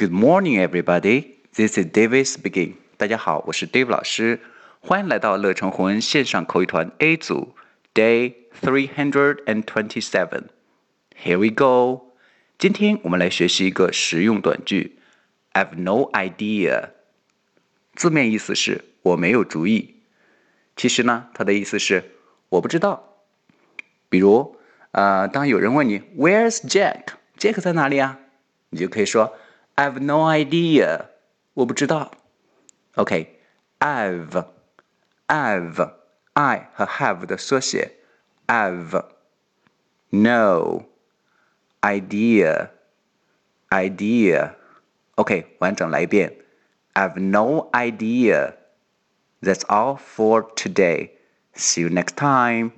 Good morning, everybody. This is David speaking. 大家好，我是 Dave 老师，欢迎来到乐成魂线上口语团 A 组 Day three hundred and twenty-seven. Here we go. 今天我们来学习一个实用短句。I've no idea. 字面意思是我没有主意。其实呢，它的意思是我不知道。比如，呃，当有人问你 Where's Jack？Jack 在哪里啊？你就可以说 I've no idea，我不知道。OK，I've，I've I 和 have 的缩写，I've no idea，idea。OK，完整来一遍，I've no idea。That's all for today. See you next time.